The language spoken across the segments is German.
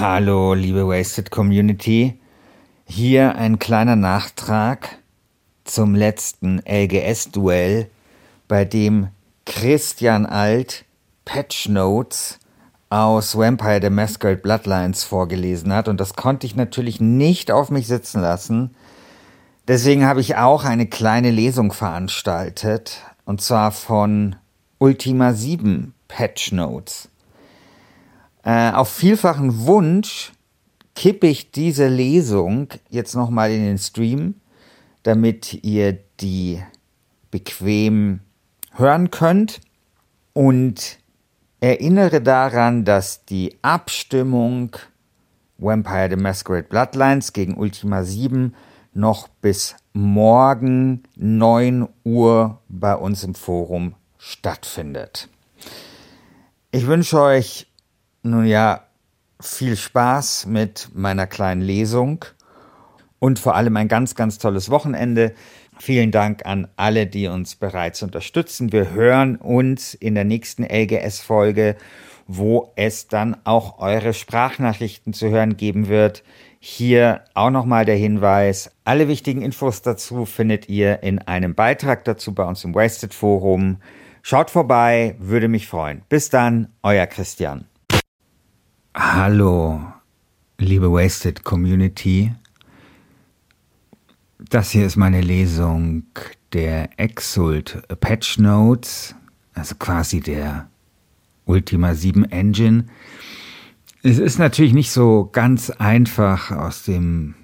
Hallo, liebe Wasted Community. Hier ein kleiner Nachtrag zum letzten LGS-Duell, bei dem Christian Alt Patch Notes aus Vampire the Masquerade Bloodlines vorgelesen hat. Und das konnte ich natürlich nicht auf mich sitzen lassen. Deswegen habe ich auch eine kleine Lesung veranstaltet. Und zwar von Ultima 7 Patch Notes. Äh, auf vielfachen Wunsch kippe ich diese Lesung jetzt nochmal in den Stream, damit ihr die bequem hören könnt und erinnere daran, dass die Abstimmung Vampire the Masquerade Bloodlines gegen Ultima 7 noch bis morgen 9 Uhr bei uns im Forum stattfindet. Ich wünsche euch nun ja viel Spaß mit meiner kleinen Lesung und vor allem ein ganz, ganz tolles Wochenende. Vielen Dank an alle, die uns bereits unterstützen. Wir hören uns in der nächsten LGS-Folge, wo es dann auch eure Sprachnachrichten zu hören geben wird. Hier auch nochmal der Hinweis, alle wichtigen Infos dazu findet ihr in einem Beitrag dazu bei uns im Wasted Forum. Schaut vorbei, würde mich freuen. Bis dann, euer Christian. Hallo, liebe Wasted Community. Das hier ist meine Lesung der Exult Patch Notes, also quasi der Ultima 7 Engine. Es ist natürlich nicht so ganz einfach aus dem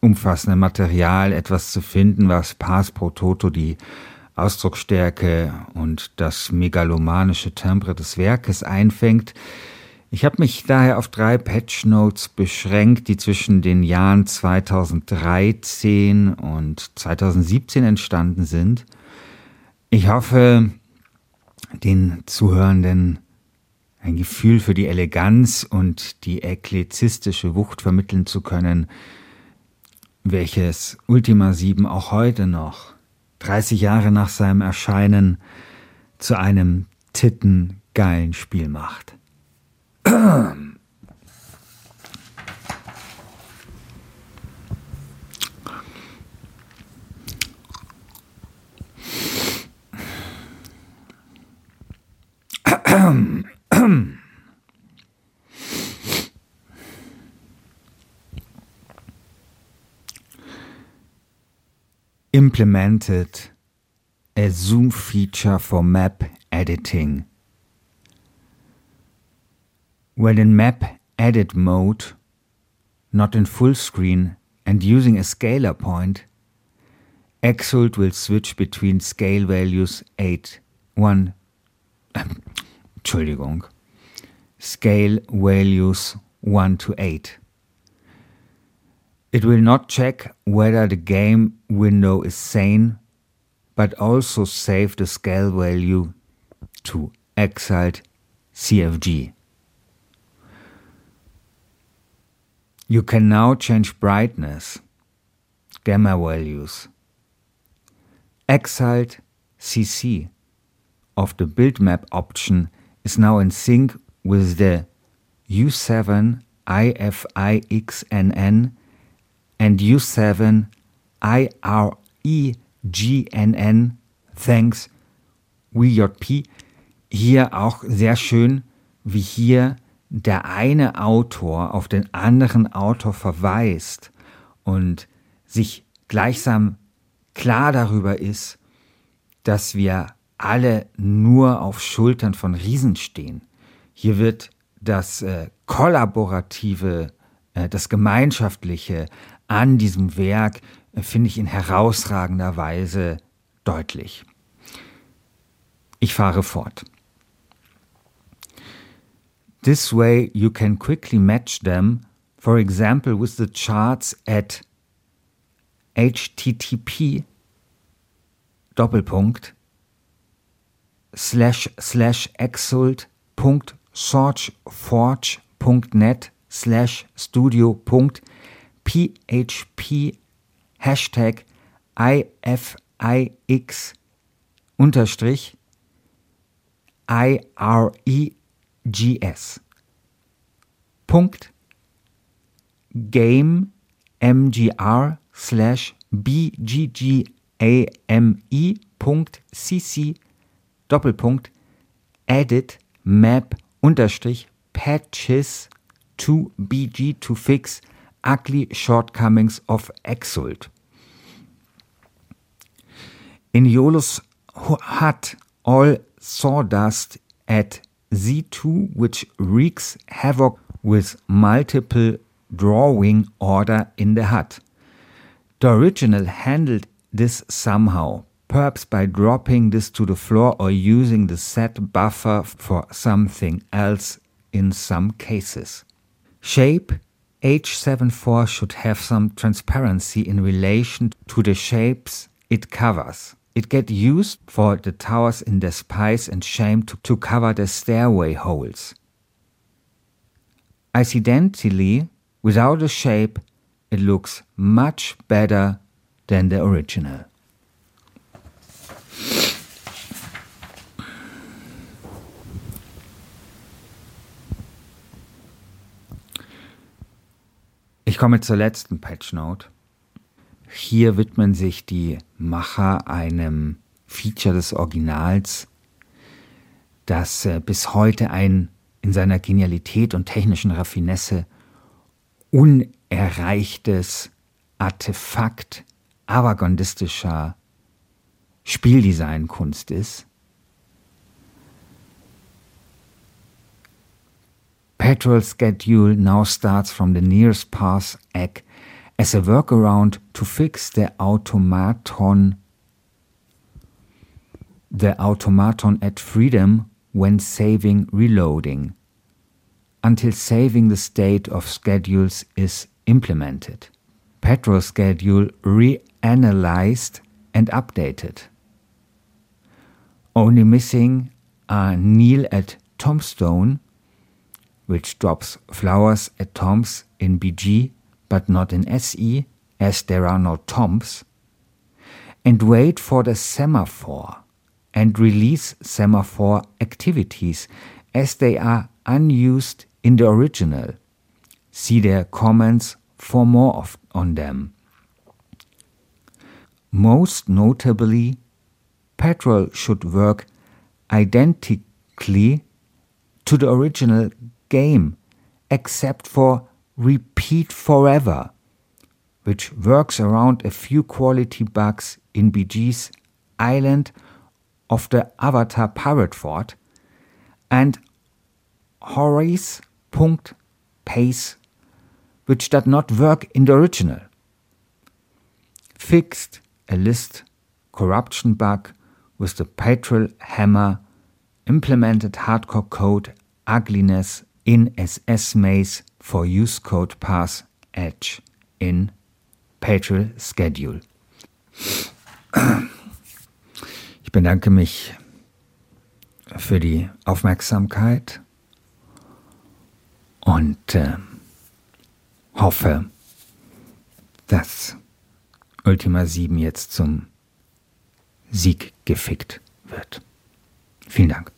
umfassenden Material etwas zu finden, was Pars pro Toto die Ausdrucksstärke und das megalomanische Timbre des Werkes einfängt. Ich habe mich daher auf drei Patch Notes beschränkt, die zwischen den Jahren 2013 und 2017 entstanden sind. Ich hoffe, den Zuhörenden ein Gefühl für die Eleganz und die ekklezistische Wucht vermitteln zu können, welches Ultima 7 auch heute noch, 30 Jahre nach seinem Erscheinen, zu einem tittengeilen Spiel macht. Implemented a zoom feature for map editing. When in map edit mode, not in full screen and using a scalar point, Exult will switch between scale values 8, 1, Entschuldigung, scale values 1 to 8. It will not check whether the game window is sane, but also save the scale value to Exalt CFG. You can now change brightness, gamma values. Exalt CC of the build option is now in sync with the U7 IFIXNN and U7 IREGNN. Thanks WJP. Hier auch sehr schön, wie hier der eine Autor auf den anderen Autor verweist und sich gleichsam klar darüber ist, dass wir alle nur auf Schultern von Riesen stehen. Hier wird das äh, Kollaborative, äh, das Gemeinschaftliche an diesem Werk, äh, finde ich in herausragender Weise deutlich. Ich fahre fort. This way you can quickly match them, for example with the charts at http Doppelpunkt slash slash exult.sourceforge.net slash Hashtag IFIX unterstrich IREGS. Punkt. Game. Mgr slash bggame.cc Doppelpunkt. Edit. Map. Unterstrich. Patches. To bg to fix. Ugly shortcomings of Exult. In Iolus hut all sawdust at Z2 which wreaks havoc with multiple drawing order in the hut. The original handled this somehow, perhaps by dropping this to the floor or using the set buffer for something else in some cases. Shape H74 should have some transparency in relation to the shapes it covers. It get used for the towers in Despise and Shame to, to cover the stairway holes. Accidentally, without a shape, it looks much better than the original. Ich komme zur letzten Patch Note. Hier widmen sich die Macher einem Feature des Originals, das äh, bis heute ein in seiner Genialität und technischen Raffinesse unerreichtes Artefakt avantgardistischer Spieldesignkunst ist. Petrol schedule now starts from the nearest pass egg as a workaround to fix the automaton the automaton at freedom when saving reloading until saving the state of schedules is implemented. Petrol schedule reanalyzed and updated. Only missing are Neil at Tombstone, which drops flowers at Toms in BG but not in SE, as there are no tombs, and wait for the semaphore and release semaphore activities as they are unused in the original. See their comments for more of, on them. Most notably, Petrol should work identically to the original game, except for Repeat Forever, which works around a few quality bugs in BG's Island of the Avatar Pirate Fort, and Horace.pace, which does not work in the original. Fixed a list corruption bug with the Petrol Hammer, implemented hardcore code ugliness in SS Maze for Use Code Pass Edge in Petrol Schedule. Ich bedanke mich für die Aufmerksamkeit und äh, hoffe, dass Ultima 7 jetzt zum Sieg gefickt wird. Vielen Dank.